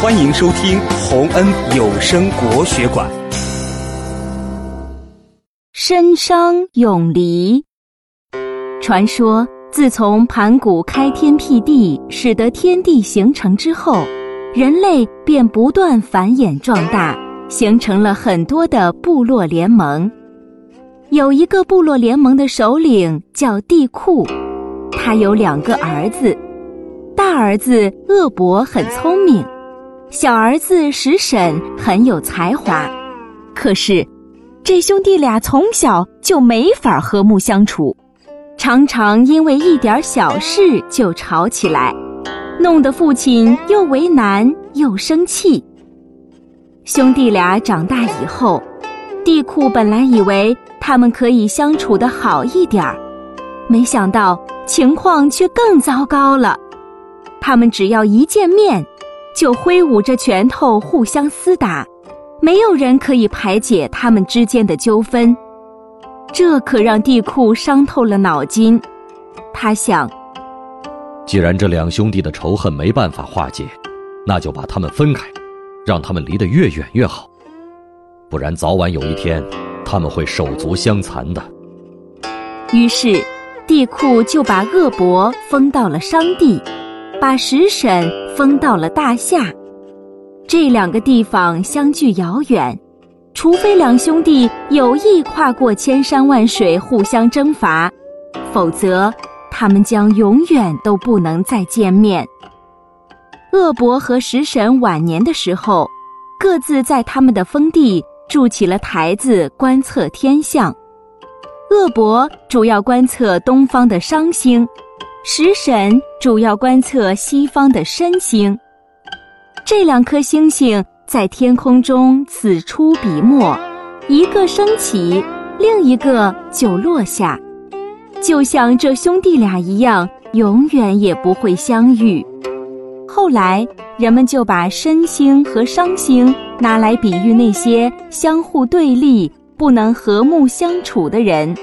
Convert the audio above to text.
欢迎收听洪恩有声国学馆。深商永离。传说，自从盘古开天辟地，使得天地形成之后，人类便不断繁衍壮大，形成了很多的部落联盟。有一个部落联盟的首领叫帝喾，他有两个儿子，大儿子恶伯很聪明。小儿子石婶很有才华，可是这兄弟俩从小就没法和睦相处，常常因为一点小事就吵起来，弄得父亲又为难又生气。兄弟俩长大以后，地库本来以为他们可以相处的好一点儿，没想到情况却更糟糕了。他们只要一见面。就挥舞着拳头互相厮打，没有人可以排解他们之间的纠纷，这可让地库伤透了脑筋。他想，既然这两兄弟的仇恨没办法化解，那就把他们分开，让他们离得越远越好，不然早晚有一天他们会手足相残的。于是，地库就把恶伯封到了商地。把石婶封到了大夏，这两个地方相距遥远，除非两兄弟有意跨过千山万水互相征伐，否则他们将永远都不能再见面。恶伯和食神晚年的时候，各自在他们的封地筑起了台子，观测天象。恶伯主要观测东方的商星。食神主要观测西方的申星，这两颗星星在天空中此出彼没，一个升起，另一个就落下，就像这兄弟俩一样，永远也不会相遇。后来，人们就把申星和商星拿来比喻那些相互对立、不能和睦相处的人。